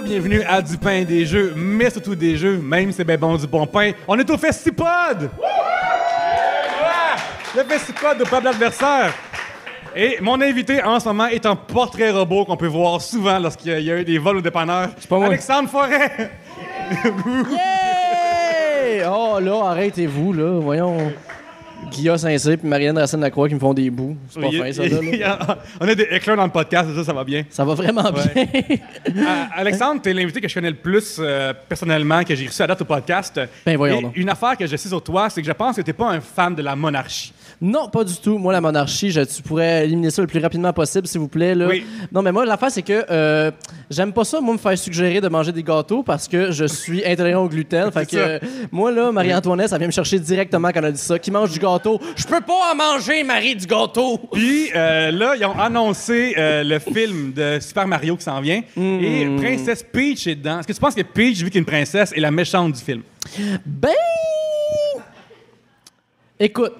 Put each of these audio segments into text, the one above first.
bienvenue à Du pain et des jeux, mais surtout des jeux, même si c'est bien bon du bon pain. On est au Festipod! Ouais! Le Festipod de Peuple Adversaire. Et mon invité en ce moment est un portrait robot qu'on peut voir souvent lorsqu'il y a eu des vols au dépanneur. pas moi. Alexandre Forêt! Yay! Oh là, arrêtez-vous, là. Voyons. Guillaume Saint-Cyr et Marianne Racine-Lacroix qui me font des bouts. C'est pas fin, ça, là. là. On a des éclairs dans le podcast, ça, ça va bien. Ça va vraiment bien. Euh, Alexandre, t'es l'invité que je connais le plus euh, personnellement, que j'ai reçu à date au podcast. Ben, voyons Et donc. une affaire que je sais sur toi, c'est que je pense que t'es pas un fan de la monarchie. Non, pas du tout. Moi, la monarchie, je, tu pourrais éliminer ça le plus rapidement possible, s'il vous plaît. Là. Oui. Non, mais moi, l'affaire, c'est que euh, j'aime pas ça, moi, me faire suggérer de manger des gâteaux parce que je suis intolérant au gluten. fait que euh, moi, là, Marie-Antoinette, ça vient me chercher directement quand elle a dit ça. Qui mange du gâteau? Je peux pas en manger, Marie, du gâteau! Puis euh, là, ils ont annoncé le film de Super Mario qui s'en vient. Mm. Et Princesse Peach est dedans. Est-ce que tu penses que Peach, vu qu'elle est une princesse, est la méchante du film? Ben. Écoute,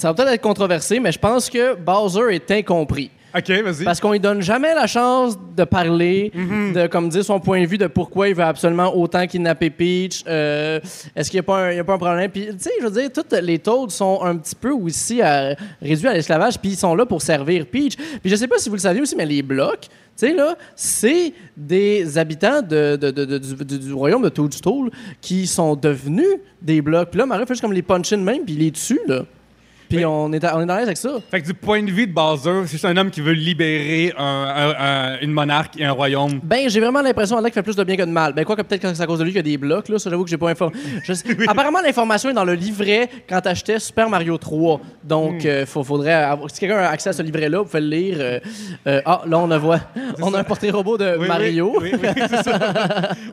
ça va peut-être être controversé, mais je pense que Bowser est incompris. OK, vas-y. Parce qu'on lui donne jamais la chance de parler, Mhm. de comme dire son point de vue de pourquoi il veut absolument autant kidnapper Peach. Euh, Est-ce qu'il n'y a, pas un- il y a pas un problème? Puis, tu sais, je veux dire, toutes les Toads sont un petit peu aussi à- réduits à l'esclavage, puis ils sont là pour servir Peach. Puis je sais pas si vous le saviez aussi, mais les blocs, tu sais, là, c'est des habitants de, de- de- de- du, du- du royaume de Toadstool qui sont devenus des blocs. Puis là, Mario fait juste comme les punch in même, puis il les tue, là. Puis on est, à- on est dans l'aise avec ça. Fait que du point de vue de Bowser, c'est juste un homme qui veut libérer un- un- un- une monarque et un royaume. Ben, j'ai vraiment l'impression qu'il fait plus de bien que de mal. Ben, quoi que peut-être que c'est à cause de lui qu'il y a des blocs, là. Ça, j'avoue que j'ai pas informé. Apparemment, l'information est dans le livret quand t'achetais Super Mario 3. Donc, euh, faut- faudrait avoir... Si quelqu'un a accès à ce livret-là, vous pouvez le lire. euh, euh, ah, là, on a voit. On a un portrait robot de Oui, Mario. Oui, oui, oui, c'est ça.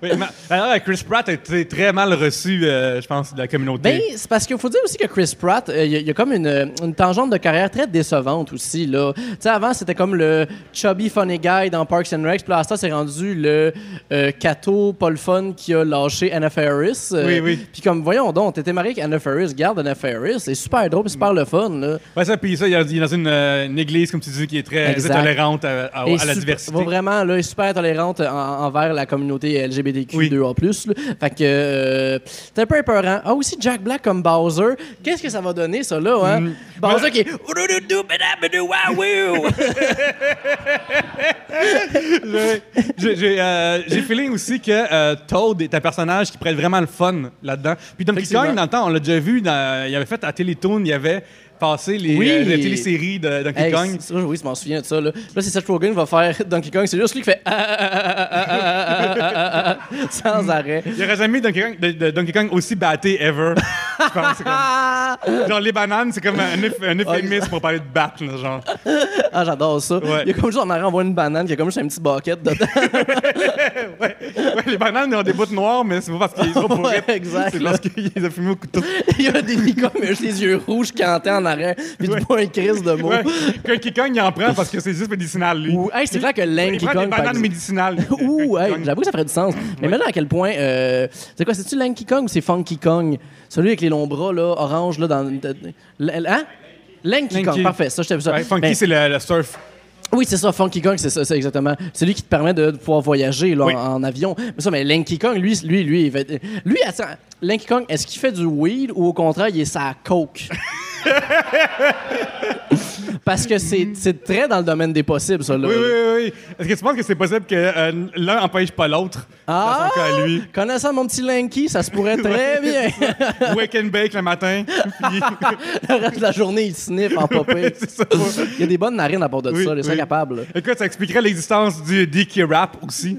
Alors, Chris Pratt a été très mal reçu, euh, je pense, de la communauté. Ben, c'est parce qu'il faut dire aussi que Chris Pratt, euh, il y, y a comme une, une tangente de carrière très décevante aussi. là. Tu sais, avant, c'était comme le chubby funny guy dans Parks and Rec. Puis là, à ça, c'est rendu le euh, cato, pas le fun qui a lâché Anna Faris. euh, Oui, oui. Puis comme, voyons donc, t'étais marié avec Anna Faris, garde Anna Faris. C'est super drôle, super le fun. Là. Ouais, ça, puis ça, il est dans une, euh, une église, comme tu dis, qui est très Exact. tolérante à, à- Et à la diversité. vraiment, là, est super tolérante en- envers la communauté LGBTQ2A+. là. Fait que euh, c'est un peu épeurant. Ah, aussi Jack Black comme Bowser. Qu'est-ce que ça va donner, ça, là, hein? Mm. Bowser qui est... J'ai euh, j'ai feeling aussi que euh, Toad est un personnage qui pourrait être vraiment le fun là-dedans. Puis Donkey. Kong, dans le temps, on l'a déjà vu, dans- il avait fait à Télétoon, il avait passer les, oui. euh, de Donkey hey, Kong. Ça, oui, je m'en souviens de ça. Là, là c'est Seth Rogen qui va faire Donkey Kong. C'est juste lui qui fait sans arrêt. Il aurait jamais Donkey Kong, Donkey Kong aussi batté ever. Genre, les bananes, c'est comme un, un euphémisme pour parler de battre. Genre. Ah, j'adore ça. Il y a comme juste, on envoie une banane qui a comme juste un petit bucket dedans. les bananes, ils ont des bouts noirs, mais c'est pas parce qu'ils sont pourris. exact. C'est parce qu'ils ont fumé au couteau. Il y a des Nikon, mais juste les yeux rouges qui entendent arrière. Puis du point crise de mots. Ouais. Donkey Kong, il en prend parce que c'est juste médicinal, lui. Ou, hey, c'est clair que prend des Kong. bananes médicinales. Ouh, hey, j'avoue que ça ferait du sens. Mais maintenant, à quel point. euh, c'est quoi, c'est-tu Lanky Kong ou c'est Funky Kong? Celui avec les longs bras, là, orange, là, dans. de- hein? Lanky. Kong, parfait. Ça, je t'ai vu ça. Ouais, Funky, Mais- c'est le, le surf. oui, c'est ça, Funky Kong, c'est ça, c'est exactement. C'est lui qui te permet de pouvoir voyager là, Oui. en, en avion. Mais ça, mais Lanky Kong, lui, lui, lui, il fait- lui, attends, Lanky Kong, est-ce qu'il fait du weed ou au contraire, il est sa coke? Parce que c'est très dans le domaine des possibles, ça. Là. Oui, oui, oui. Est-ce que tu penses que c'est possible que euh, l'un empêche pas l'autre Ah! dans son cas à lui? Connaissant mon petit Lanky, ça se pourrait très bien. Wake and bake le matin. puis- le reste de la journée, il sniffe en popé. Il y a des bonnes narines à part de Oui, ça, il oui. capable. Écoute, ça expliquerait l'existence du DK rap aussi.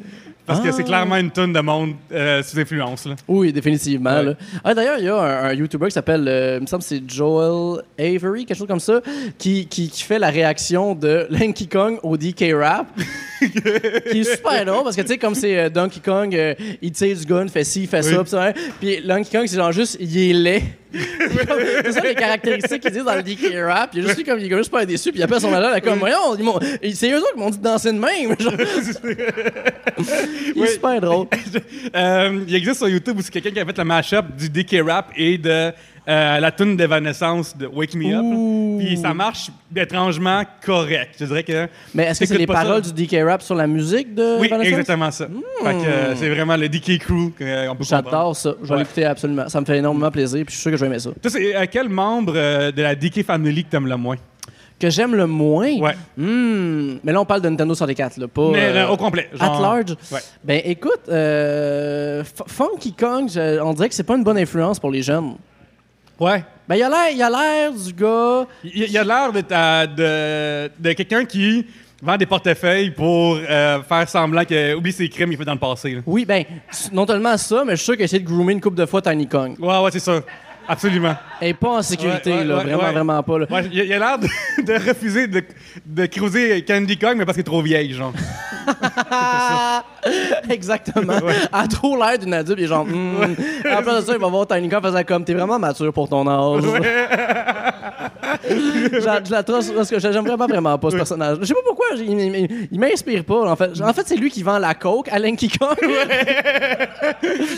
Parce que c'est clairement une tonne de monde euh, sous influence. Là. Oui, définitivement. Ouais. Ah, D'ailleurs, il y a un, un YouTuber qui s'appelle, euh, il me semble que c'est Joel Avery, quelque chose comme ça, qui, qui, qui fait la réaction de Lanky Kong au DK Rap. qui est super drôle parce que, tu sais, comme c'est euh, Donkey Kong, il tire du gun, fait ci, fait ça, pis hein. Puis Lanky Kong, c'est genre juste, il est laid. C'est ça les caractéristiques qu'ils disent dans le DK Rap. Il est juste lui comme, il est juste pas déçu, puis il appelle son malade, est comme, voyons, ils m'ont- c'est eux autres qui m'ont dit de danser de même. Genre, il est Oui. super drôle. Euh, il existe sur YouTube aussi quelqu'un qui a fait le mashup du DK rap et de euh, la tune d'Evanescence de Wake Me Up. Puis ça marche étrangement correct. Je dirais que. Mais est-ce que c'est les ça? paroles du DK Rap sur la musique de Oui, Evanescence? exactement ça. Fait que euh, c'est vraiment le DK Crew qu'on peut comprendre. J'adore ça. Je vais Ouais. l'écouter absolument. Ça me fait énormément plaisir, puis je suis sûr que je vais aimer ça. Toi, c'est euh, quel membre euh, de la DK Family que t'aimes le moins? Que j'aime le moins? Ouais. Hmm. Mais là, on parle de Nintendo 64, là, pas. Mais euh, au complet. At genre- large? Ouais. Ben écoute, euh, Funky Kong, je- on dirait que c'est pas une bonne influence pour les jeunes. Ouais. Ben il a l'air, il a l'air du gars. Il, il a l'air euh, de, de quelqu'un qui vend des portefeuilles pour euh, faire semblant qu'il oublie ses crimes qu'il fait dans le passé. là. Oui, ben non tellement ça, mais je suis sûr qu'il a essayé de groomer une couple de fois Tiny Kong. Ouais, ouais, c'est ça. Absolument. Elle est pas en sécurité, Ouais, ouais, là, ouais, vraiment, vraiment pas. Là. Il, a l'air de, de refuser de, de cruiser Candy Kong, mais parce qu'elle est trop vieille, genre. Exactement. Elle a trop l'air d'une adulte, et genre. En plus de ça, il va voir Tiny Kong faisant comme, t'es vraiment mature pour ton âge. je, la- trosse parce que j'aime vraiment, vraiment pas ce personnage. Je sais pas pourquoi, il, il- il m'inspire pas. En fait, en fait c'est lui qui vend la coke à Linky Kong.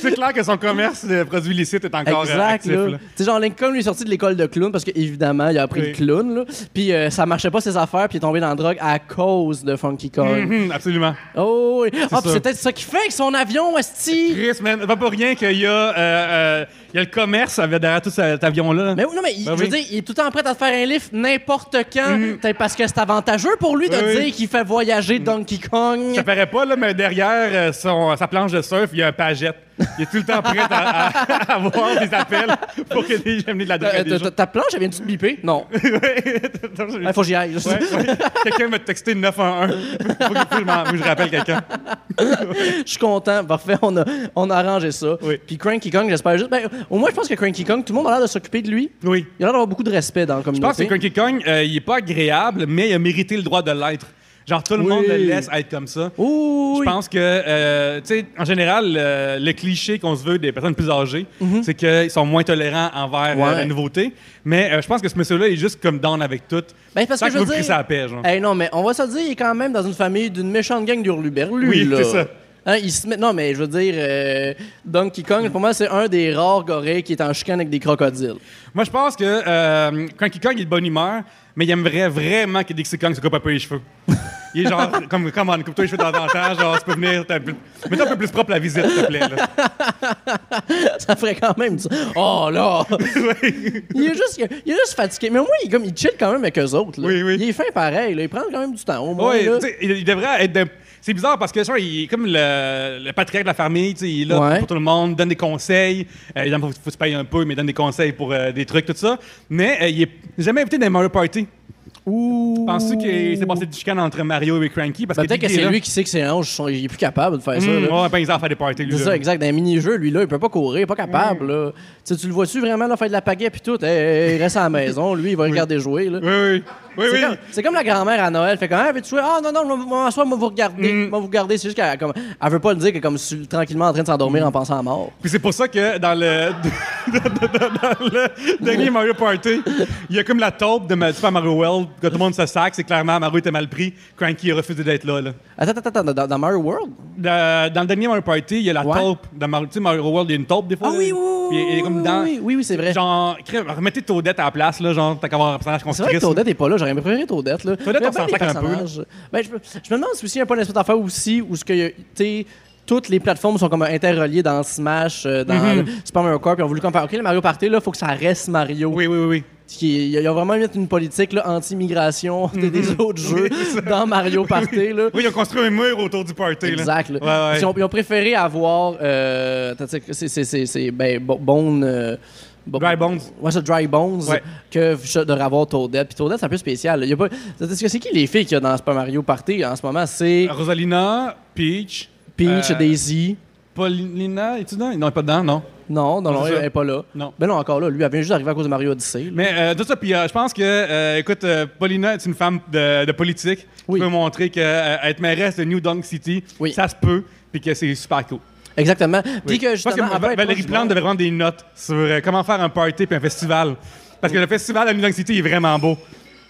c'est clair que son commerce de produits illicites est encore Exact, actif. là. là. Sais, genre, Lincoln, lui, est sorti de l'école de clown parce qu'évidemment, il a appris le clown, là. Puis euh, ça marchait pas ses affaires, puis il est tombé dans la drogue à cause de Funky Kong. Mhm, absolument. Oh, oui. Ah, puis ça. c'est peut-être ça qui fait avec son avion, Esti. Chris, man, pas pour rien qu'il y a, euh, euh, il y a le commerce avec- derrière tout cet avion-là. Mais oui, non, mais il- Ben je veux oui. dire, il est tout le temps prêt à te faire un lift n'importe quand. Peut-être parce que c'est avantageux pour lui de Oui, oui. dire qu'il fait voyager Donkey Kong. Ça paraît pas, là, mais derrière euh, son- sa planche de surf, il y a un pagette. Il est tout le temps prêt à, à- à avoir des appels pour que les amener de la drogue à Euh, des ta- gens. planche, elle vient-tu de biper? Non. Il faut que j'y aille. Ouais, ouais. Quelqu'un m'a texté 911. Faut que, faut que je m'en- faut que je rappelle quelqu'un. Je suis content. Parfait, on a, on a arrangé ça. Oui. Puis Cranky Kong, j'espère juste. Ben, au moins, je pense que Cranky Kong, tout le monde a l'air de s'occuper de lui. Oui. Il a l'air d'avoir beaucoup de respect dans la Je pense que Donkey Kong, euh, il est pas agréable, mais il a mérité le droit de l'être. Genre, tout le Oui. monde le laisse être comme ça. Je pense que, euh, tu sais, en général, le, le cliché qu'on se veut des personnes plus âgées, c'est qu'ils sont moins tolérants envers euh, Mhm. La nouveauté. Mais euh, je pense que ce monsieur-là est juste comme down avec tout. Ben, parce que je veux dire. crisser à paix, genre. Hey, non, mais on va se le dire, il est quand même dans une famille d'une méchante gang d'hurluberlus. Oui, c'est ça. Hein, il se met... Non, mais je veux dire, euh, Donkey Kong, pour moi, c'est un des rares gorilles qui est en chicane avec des crocodiles. Moi, je pense que euh, Donkey Kong, est de bonne humeur, mais il aimerait vraiment que Dixie Kong se coupe un peu les cheveux. Il est genre, comme, comme on coupe-toi les cheveux de temps en temps, genre, tu peux venir, t'as un peu- mets-toi un peu plus propre la visite, s'il te plaît. Là. Ça ferait quand même ça. Oh là! il, est juste, il est juste fatigué. Mais au moins, il, comme, il chill quand même avec eux autres. là. Oui, oui. Il est fin pareil. là. Il prend quand même du temps. Au moins, Ouais, là. il, il devrait être. de- C'est bizarre parce que ça, il est comme le, le patriarche de la famille, tu sais, il est là Ouais. pour tout le monde, donne des conseils. Euh, évidemment, faut, faut se payer un peu, mais il donne des conseils pour euh, des trucs, tout ça. Mais euh, il est jamais invité dans les Mario Party. Ouh. Penses-tu qu'il s'est passé du chicane entre Mario et Cranky? Parce Ben, peut-être que c'est lui qui sait que ses hanches sont. Il est plus capable de faire ça. Hum, là. ouais, ben, ils en fait des parties, lui. C'est ça, exact. Dans un mini-jeu, lui, là, il peut pas courir, il est pas capable. Mm. là. Tu le vois-tu vraiment là, faire de la pagaie puis tout? Hey, hey, il reste à la maison, lui, il va regarder jouer. Là. Oui, oui. Oui, C'est oui. comme, c'est comme la grand-mère à Noël. Fait comme, ah, veux-tu jouer? Ah, non, non, en soi, moi, vous regarder. Mm. Moi, vous regarder. C'est juste qu'elle comme, elle veut pas le dire, qu'elle est comme tranquillement en train de s'endormir en pensant à mort. Puis c'est pour ça que dans le, dans le dernier Mario Party, il y a comme la taupe de Super Mario World, que tout le monde se sac, c'est clairement Mario était mal pris, Cranky a refusé d'être là. là. Attends, attends, attends, dans, dans Mario World? Dans, dans le dernier Mario Party, il y a la Ouais. taupe de Mario. Tu sais, Mario World, il y a une taupe des fois. Ah là. oui, oui, oui. il est comme oui, dans. oui, oui, oui, c'est vrai. Genre, remettez Toadette à la place, là, genre, t'as qu'à avoir un personnage qu'on C'est vrai que Toadette est pas là, j'aurais préféré Toadette. Là. Toadette, Mais on s'en ben, sac un peu, Ben, je, me- je me demande si aussi il n'y a pas une espèce d'affaire aussi où ce que, tu sais, toutes les plateformes sont comme interreliées dans Smash, euh, dans Mhm. Super Mario Kart, puis on voulu comme faire, OK, le Mario Party, là, faut que ça reste Mario. Oui, oui, oui. oui. Il y a vraiment mis une politique anti-migration des, des autres jeux dans Mario Party. Là. Oui, ils ont construit un mur autour du party. Exact. là. Ouais, ouais. Ils, ont, ils ont préféré avoir. Euh, c'est- c'est c'est ben, Bo- Bone. euh, Dry Bones. Ouais, ça, Dry Bones. Ouais. Que de avoir Toadette. Puis Toadette, c'est un peu spécial. Il y a pas, c'est c'est qui les filles qu'il y a dans Super Mario Party en ce moment? C'est Rosalina, Peach. Peach, euh, Daisy. Paulina, es-tu dedans? Non, elle est pas dedans, non. Non, non, non, c'est elle n'est pas là. Non. Ben non, encore là. Lui, elle vient juste d'arriver à cause de Mario Odyssey. Mais euh, tout ça, puis euh, je pense que, euh, écoute, Paulina est une femme de, de politique Oui. qui peut montrer qu'être mairesse de New Dunk City, Oui. ça se peut, puis que c'est super cool. Exactement. Puis que je justement. pense que être Valérie Plante monde. devrait prendre des notes sur euh, comment faire un party puis un festival. Parce que le festival à New Dunk City est vraiment beau.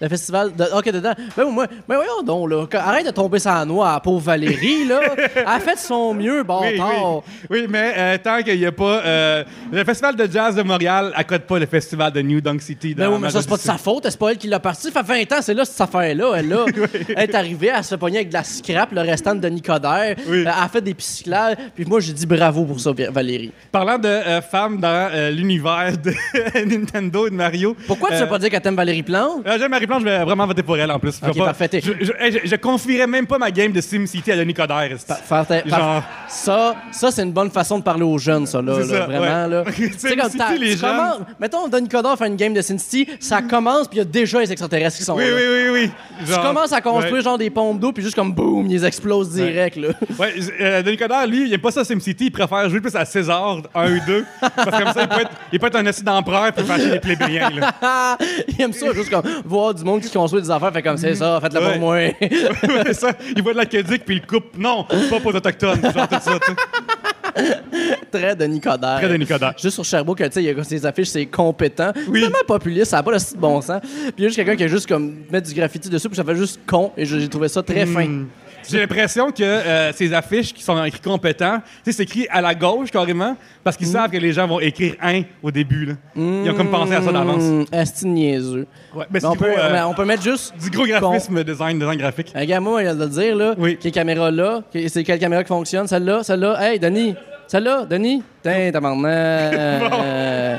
Le festival de. Ok, dedans. Ben, moi, mais voyons donc, là. Arrête de tomber sa noix, à pauvre Valérie, là. Elle a fait son mieux, bon Oui, oui. Oui, mais euh, tant qu'il n'y a pas. euh, le Festival de jazz de Montréal accorde pas le Festival de New Dunk City. Ben dans oui, mais ça, c'est pas de sa faute. C'est pas elle qui l'a parti. Ça fait 20 ans, c'est là, cette affaire-là. Elle, là. elle est arrivée, elle se pogner avec de la scrap, le restant de. Oui. Euh, Elle a fait des pisciclades. Puis moi, j'ai dit bravo pour ça, Valérie. Parlant de euh, femmes dans l'univers de Nintendo et de Mario. Pourquoi tu veux pas dire qu'elle t'aime Valérie Plante? J'aime Marie Je vais vraiment voter pour elle en plus. Je Ok, vais pas- parfait. T'es- Je, je, hey, je- je confierais même pas ma game de SimCity à Denis Coderre. esti. Faire ta- Genre- par- Ça, ça c'est une bonne façon de parler aux jeunes, ça, là. C'est là, ça, vraiment, ouais. là. Tu sais, comme t'as- les tu jeunes- commences- Mettons, Denis Coderre fait une game de Sin City, ça commence, puis il y a déjà les extraterrestres qui sont Oui, là. oui, oui, oui. Tu Genre- commences à construire Ouais. genre des pompes d'eau, puis juste comme boum, ils explosent direct, là. Ouais, euh, Denis Coderre, lui, il aime pas ça SimCity, il préfère jouer plus à César 1 ou 2. parce que comme ça, il peut être, il peut être un assis d'empereur puis faire chier les plébéiens. Là. Il aime ça, juste comme voir du monde qui construit des affaires, fait comme c'est ça, faites-le pour moi. Ouais, ça, il voit de l'aqueduc puis il coupe. Non, pas pour les autochtones. Genre tout ça, tu sais. Très Denis Coderre. Très Denis Coderre. Juste sur Sherbrooke, tu sais, il y a ses affiches, c'est compétent. Oui. Tellement populiste, ça n'a pas le de bon sens. Puis il y a juste quelqu'un qui a juste comme mettre du graffiti dessus, puis ça fait juste con, et j'ai trouvé ça très fin. Hmm. J'ai l'impression que euh, ces affiches qui sont écrites compétents, tu sais, c'est écrit à la gauche carrément, parce qu'ils savent que les gens vont écrire un au début. Là. Ils ont comme pensé à ça d'avance. Esti de niaiseux. Ouais, mais Mais on, c'est peut, gros, euh, mais on peut mettre juste. du gros graphisme, design, design graphique. Regarde, moi, il vient de le dire, là. Oui. Quelle caméra là? Que- C'est quelle caméra qui fonctionne? Celle-là? Celle-là? Hey, Denis! Celle-là? Denis? Tiens, t'as maintenant.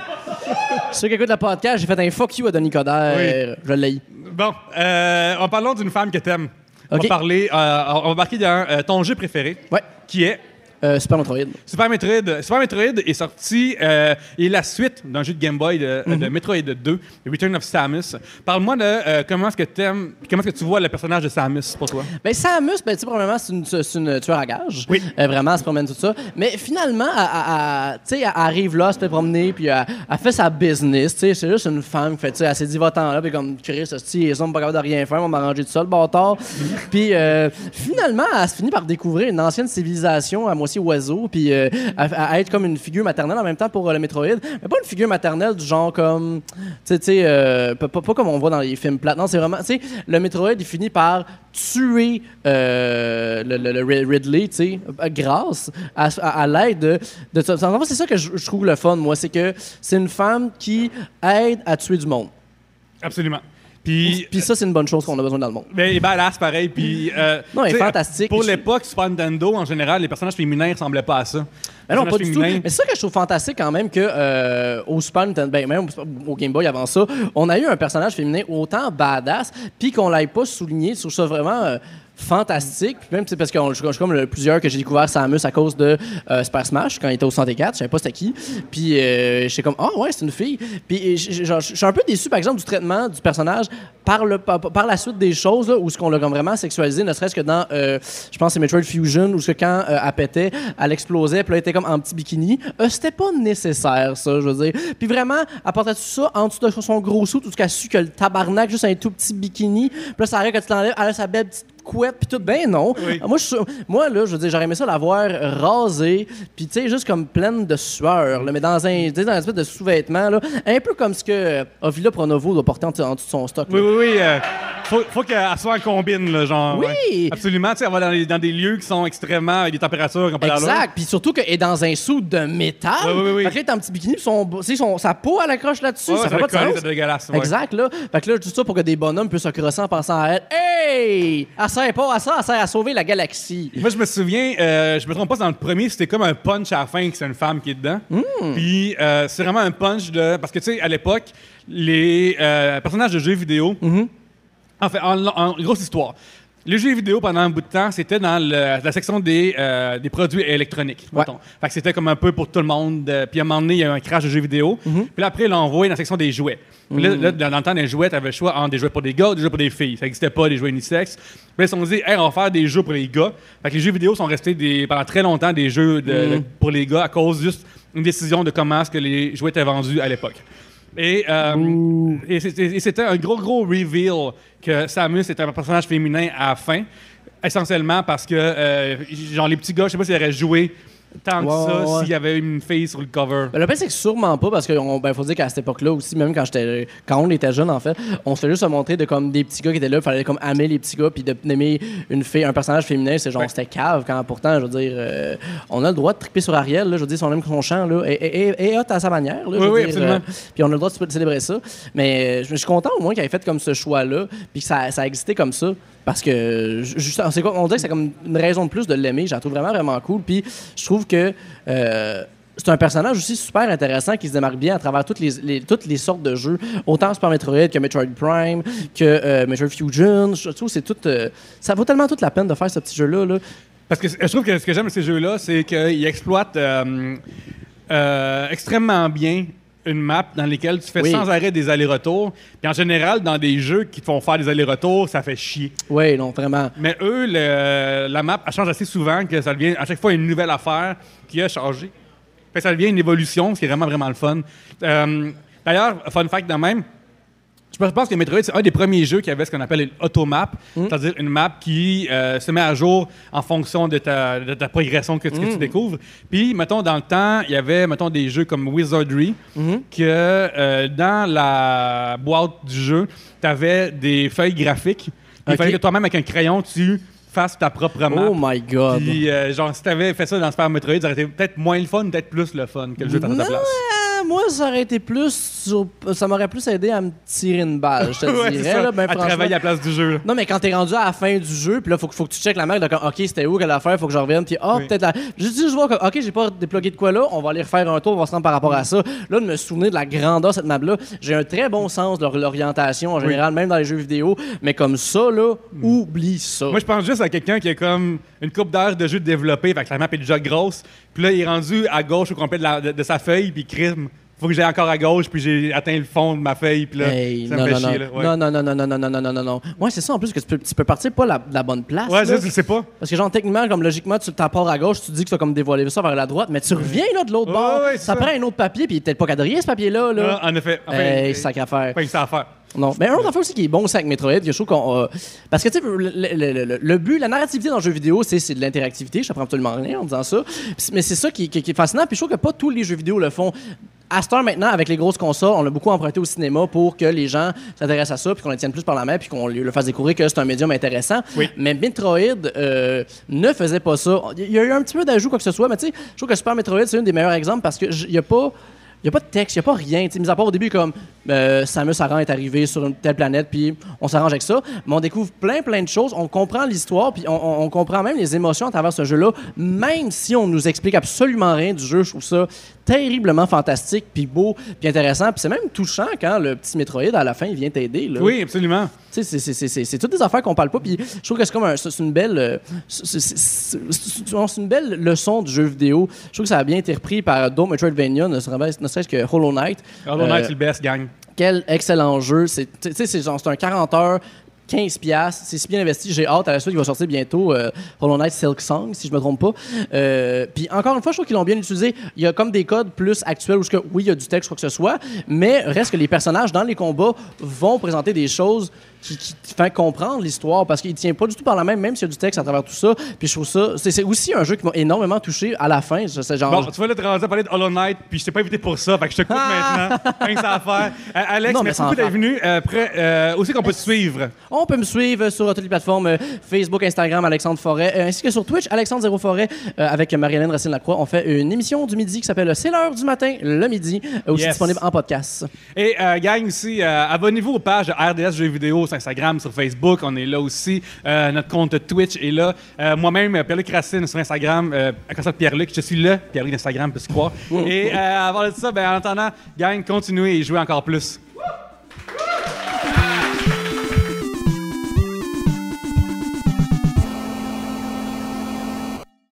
Ceux qui écoutent le podcast, j'ai fait un fuck you à Denis Coderre. Je l'ai. Bon, euh, en parlant d'une femme que t'aimes, on Ok. va parler, euh, on va marquer dans euh, ton jeu préféré, Ouais. qui est Euh, Super Metroid. Super Metroid. Super Metroid est sorti euh, et la suite d'un jeu de Game Boy de, Mhm. de Metroid 2, Return of Samus. Parle-moi de euh, comment est-ce que t'aimes, puis comment est-ce que tu vois le personnage de Samus pour toi? Ben, Samus, ben, tu sais, premièrement, c'est une, c'est une tueur à gage. Oui. Euh, vraiment, elle se promène tout ça. Mais finalement, elle, elle- elle- tu sais, elle arrive là, elle se fait promener, puis elle, elle fait sa business. Tu sais, c'est juste une femme qui fait, tu sais, elle s'est dit, va-t'en là, puis comme, Chris, les hommes pas capables de rien faire, on m'a arrangé tout seul, bâtard. puis euh, finalement, elle se finit par découvrir une ancienne civilisation à oiseau, puis euh, à, être comme une figure maternelle en même temps pour euh, le Metroid. Mais pas une figure maternelle du genre comme, tu sais, euh, pas, pas- comme on voit dans les films plates. Non, c'est vraiment, tu sais, le Metroid, il finit par tuer euh, le, le- le Rid- Ridley, tu sais, grâce à, l'aide de, de C'est ça que je trouve le fun, moi, c'est que c'est une femme qui aide à tuer du monde. Absolument. Puis, Puis ça, c'est une bonne chose qu'on a besoin dans le monde. ben, il est badass pareil. Puis, euh, Non, il est fantastique. Pour l'époque, Super Nintendo, en général, les personnages féminins ressemblaient pas à ça. Mais non, pas du tout. Mais c'est ça que je trouve fantastique quand même que euh, au Super Nintendo, ben, même au Game Boy avant ça, on a eu un personnage féminin autant badass, puis qu'on l'ait pas souligné. Je trouve ça vraiment euh, fantastique. Puis même, c'est parce que je suis comme le plusieurs que j'ai découvert Samus à cause de euh, Super Smash quand il était au 64. Je savais pas c'était qui. Puis euh, j'étais comme, ah ouais, c'est une fille. Puis je suis un peu déçu, par exemple, du traitement du personnage par, la suite des choses, là, où ce qu'on l'a vraiment sexualisé, ne serait-ce que dans, euh, je pense, c'est Metroid Fusion, où ce que quand euh, elle pétait, elle explosait, puis là, elle était comme en petit bikini. Euh, C'était pas nécessaire, ça, je veux dire. Puis vraiment, elle portait tout ça en dessous de son gros sou, tout ce qu'elle su que le tabarnak, juste un tout petit bikini. Puis là, ça arrive quand tu l'enlèves, elle a sa belle petite couette, puis tout. Ben non. Oui. Moi, je moi, là, je veux dire, j'aurais aimé ça l'avoir rasé, puis tu sais, juste comme pleine de sueur, là, mais dans un, dans un espèce de sous-vêtement, là. Un peu comme ce que euh, Ovila Pronovo doit porter en, en dessous de son stock. là. Oui, oui, oui. euh, faut, faut qu'elle soit en combine, là, genre. Oui. ouais. Absolument. Tu sais, elle va dans, les- dans des lieux qui sont extrêmement. avec des températures. Exact. Puis surtout qu'elle est dans un sou de métal. Oui, oui, oui. Fait que là, elle est en petit bikini, son, son, sa peau, elle accroche là-dessus. Ouais, ça ça fait pas de sens. c'est dégueulasse. ouais. Exact, là. Fait que là, tout ça pour que des bonhommes puissent se crosser en pensant à elle. Hey! Sert pas à ça, elle sert à sauver la galaxie. Moi, je me souviens, euh, je me trompe pas, dans le premier, c'était comme un punch à la fin, que c'est une femme qui est dedans. Hmm. Puis, euh, c'est vraiment un punch de. Parce que, tu sais, à l'époque, les euh, personnages de jeux vidéo. Mm-hmm. En fait, en, en grosse histoire. Les jeux vidéo, pendant un bout de temps, c'était dans le- la section des, euh, des produits électroniques. Ouais. mettons. Fait que c'était comme un peu pour tout le monde. euh, puis à un moment donné, il y a eu un crash de jeux vidéo. Mm-hmm. Puis là, après, ils l'ont envoyé dans la section des jouets. Puis là, là, dans le temps des jouets, tu avais le choix entre des jouets pour des gars ou des jouets pour des filles. Ça n'existait pas, des jouets unisexes. Puis là, ils se sont dit, hey, on va faire des jeux pour les gars. Fait que les jeux vidéo sont restés des, pendant très longtemps des jeux de- de- pour les gars à cause juste une décision de comment est-ce que les jouets étaient vendus à l'époque. Et, euh, et c'était un gros, gros reveal que Samus était un personnage féminin à la fin, essentiellement parce que, euh, genre, les petits gars, je sais pas s'ils auraient joué tant que Ouais, ça ouais, s'il y avait une fille sur le cover. Ben, le pire, c'est que sûrement pas, parce qu'il ben, faut dire qu'à cette époque-là aussi, même quand j'étais quand on était jeune, en fait, on se fait juste se montrer de comme des petits gars qui étaient là, il fallait comme aimer les petits gars, puis de- d'aimer une fille, un personnage féminin, c'est genre, Ouais. c'était cave, quand pourtant, je veux dire, euh, on a le droit de triper sur Ariel, là, je veux dire, si on aime son chant, là, et, et, et- et hot à sa manière, là, je Oui, veux oui, dire, absolument. euh, puis on a le droit de célébrer ça. Mais euh, je je suis content au moins qu'il ait fait comme ce choix-là, puis que ça, ça a existé comme ça. Parce que, ju- juste, c'est quoi, on dirait que c'est comme une raison de plus de l'aimer. Je trouve vraiment, vraiment cool. Puis je trouve que euh, c'est un personnage aussi super intéressant qui se démarque bien à travers toutes les, toutes les sortes de jeux. Autant Super Metroid que Metroid Prime, que euh, Metroid Fusion. Je trouve c'est euh, ça vaut tellement toute la peine de faire ce petit jeu-là. Là. Parce que je trouve que ce que j'aime de ces jeux-là, c'est qu'ils exploitent extrêmement bien une map dans laquelle tu fais Oui. sans arrêt des allers-retours. Puis en général, dans des jeux qui te font faire des allers-retours, ça fait chier. Oui, non, vraiment. Mais eux, le- la map, elle change assez souvent que ça devient à chaque fois une nouvelle affaire qui a changé. Fait que ça devient une évolution, ce qui est vraiment, vraiment le fun. Euh, D'ailleurs, fun fact de même, pense que Metroid, c'est un des premiers jeux qui avait ce qu'on appelle une automap, c'est-à-dire une map qui euh, se met à jour en fonction de ta, de ta progression que, tu- que tu découvres. Puis, mettons, dans le temps, il y avait, mettons, des jeux comme Wizardry, que euh, dans la boîte du jeu, tu avais des feuilles graphiques. Puis Il fallait que toi-même, avec un crayon, tu fasses ta propre map. Oh my god. Puis, euh, genre, si t'avais fait ça dans Super Metroid, ça aurait été peut-être moins le fun, peut-être plus le fun que le jeu à ta place. Moi, ça aurait été plus. Sur- Ça m'aurait plus aidé à me tirer une balle, je te Ouais, dirais. ça, là, ben, à franchement. travailler à la place du jeu. là. Non, mais quand t'es rendu à la fin du jeu, puis là, faut, que- faut que tu checkes la map, donc, OK, c'était où, quelle affaire, faut que je revienne, puis ah, Oui. peut-être la. Je dis, je vois que, OK, j'ai pas déplogué de quoi là, on va aller refaire un tour, on va se rendre par rapport à ça. Là, de me souvenir de la grandeur de cette map-là, j'ai un très bon sens de l'orientation en général, même dans les jeux vidéo, mais comme ça, là, oublie ça. Moi, je pense juste à quelqu'un qui a comme une coupe d'heure de jeu développé, fait que la map est déjà grosse. Puis là, il est rendu à gauche au complet de, la- de- de sa feuille, puis crime. Faut que j'aille encore à gauche, puis j'ai atteint le fond de ma feuille, puis là, Hey, ça non, me fait non, chier. non. Là. Ouais, non, non, non, non, non, non, non, non, non, non, non. Ouais, c'est ça en plus que tu peux, tu peux partir pas la, de la bonne place. ouais là. ça, tu le sais pas. Parce que, genre, techniquement, comme logiquement, tu t'apportes à gauche, tu dis que tu as comme dévoilé ça vers la droite, mais tu reviens là de l'autre Ouais, bord. ouais, c'est ça ça. prend un autre papier, puis peut-être pas quadrillé ce papier-là. Là. En effet. Enfin, Hey, sac à faire. pas que ça à faire. Non, mais un autre affaire aussi qui est bon aussi avec Metroid, que je trouve qu'on. euh, parce que, tu sais, le, le- le- le- le but, la narrativité dans le jeu vidéo, c'est c'est de l'interactivité. Je t'apprends absolument rien en disant ça. Mais c'est ça qui, qui- qui est fascinant. Puis je trouve que pas tous les jeux vidéo le font. À cette heure maintenant, avec les grosses consoles, on a beaucoup emprunté au cinéma pour que les gens s'intéressent à ça, puis qu'on les tienne plus par la main, puis qu'on le fasse découvrir que c'est un médium intéressant. Oui. Mais Metroid euh, ne faisait pas ça. Il y a eu un petit peu d'ajout, quoi que ce soit, mais tu sais, je trouve que Super Metroid, c'est un des meilleurs exemples parce qu'il n'y a pas. Il n'y a pas de texte, il n'y a pas rien. Mis à part au début, comme euh, Samus Aran est arrivé sur une telle planète, puis on s'arrange avec ça. Mais on découvre plein, plein de choses. On comprend l'histoire, puis on, on- on comprend même les émotions à travers ce jeu-là, même si on nous explique absolument rien du jeu. Je trouve ça terriblement fantastique, puis beau, puis intéressant. Puis c'est même touchant quand le petit Metroid, à la fin, il vient t'aider. Oui, absolument. C'est- toutes des affaires qu'on parle pas. Puis je trouve que c'est comme un- c'est une belle, euh, c'est- une belle leçon du jeu vidéo. Je trouve que ça a bien été repris par d'autres Metroidvania, ne serait- ne serait-ce que Hollow Knight? Hollow Knight, Euh, c'est le best, gang. quel excellent jeu. C'est, tu sais, c'est genre, c'est un 40 heures. 15 piastres, c'est si bien investi, j'ai hâte à la suite, il va sortir bientôt euh, Hollow Knight Silk Song, si je me trompe pas. Euh, Puis encore une fois, je trouve qu'ils l'ont bien utilisé. Il y a comme des codes plus actuels où, que, oui, il y a du texte, quoi que ce soit, mais reste que les personnages dans les combats vont présenter des choses qui, font comprendre l'histoire parce qu'il tient pas du tout par la même, même s'il y a du texte à travers tout ça. Puis je trouve ça, c'est, aussi un jeu qui m'a énormément touché à la fin. C'est genre, Bon, tu vas là rendu à parler de Hollow Knight, puis je t'ai pas invité pour ça, fait que je te coupe maintenant. Rien que ça à faire. Euh, Alex, Non, merci beaucoup d'être venu. Euh, prêt, euh, aussi qu'on peut te suivre? On peut me suivre sur toutes les plateformes euh, Facebook, Instagram, Alexandre Forêt, euh, ainsi que sur Twitch, Alexandre Zéro Forêt, euh, avec Marie-Hélène Racine-Lacroix. On fait une émission du midi qui s'appelle C'est l'heure du matin, le midi, euh, aussi Yes. disponible en podcast. Et euh, gang aussi, euh, abonnez-vous aux pages RDS Jeux vidéo sur Instagram, sur Facebook. On est là aussi. Euh, notre compte Twitch est là. Euh, Moi-même, euh, Pierre-Luc Racine sur Instagram. Euh, à cause de Pierre-Luc, je suis le Pierre-Luc d'Instagram, peux-tu croire? Et euh, avant de ça, ben, en attendant, gang, continuez et jouez encore plus.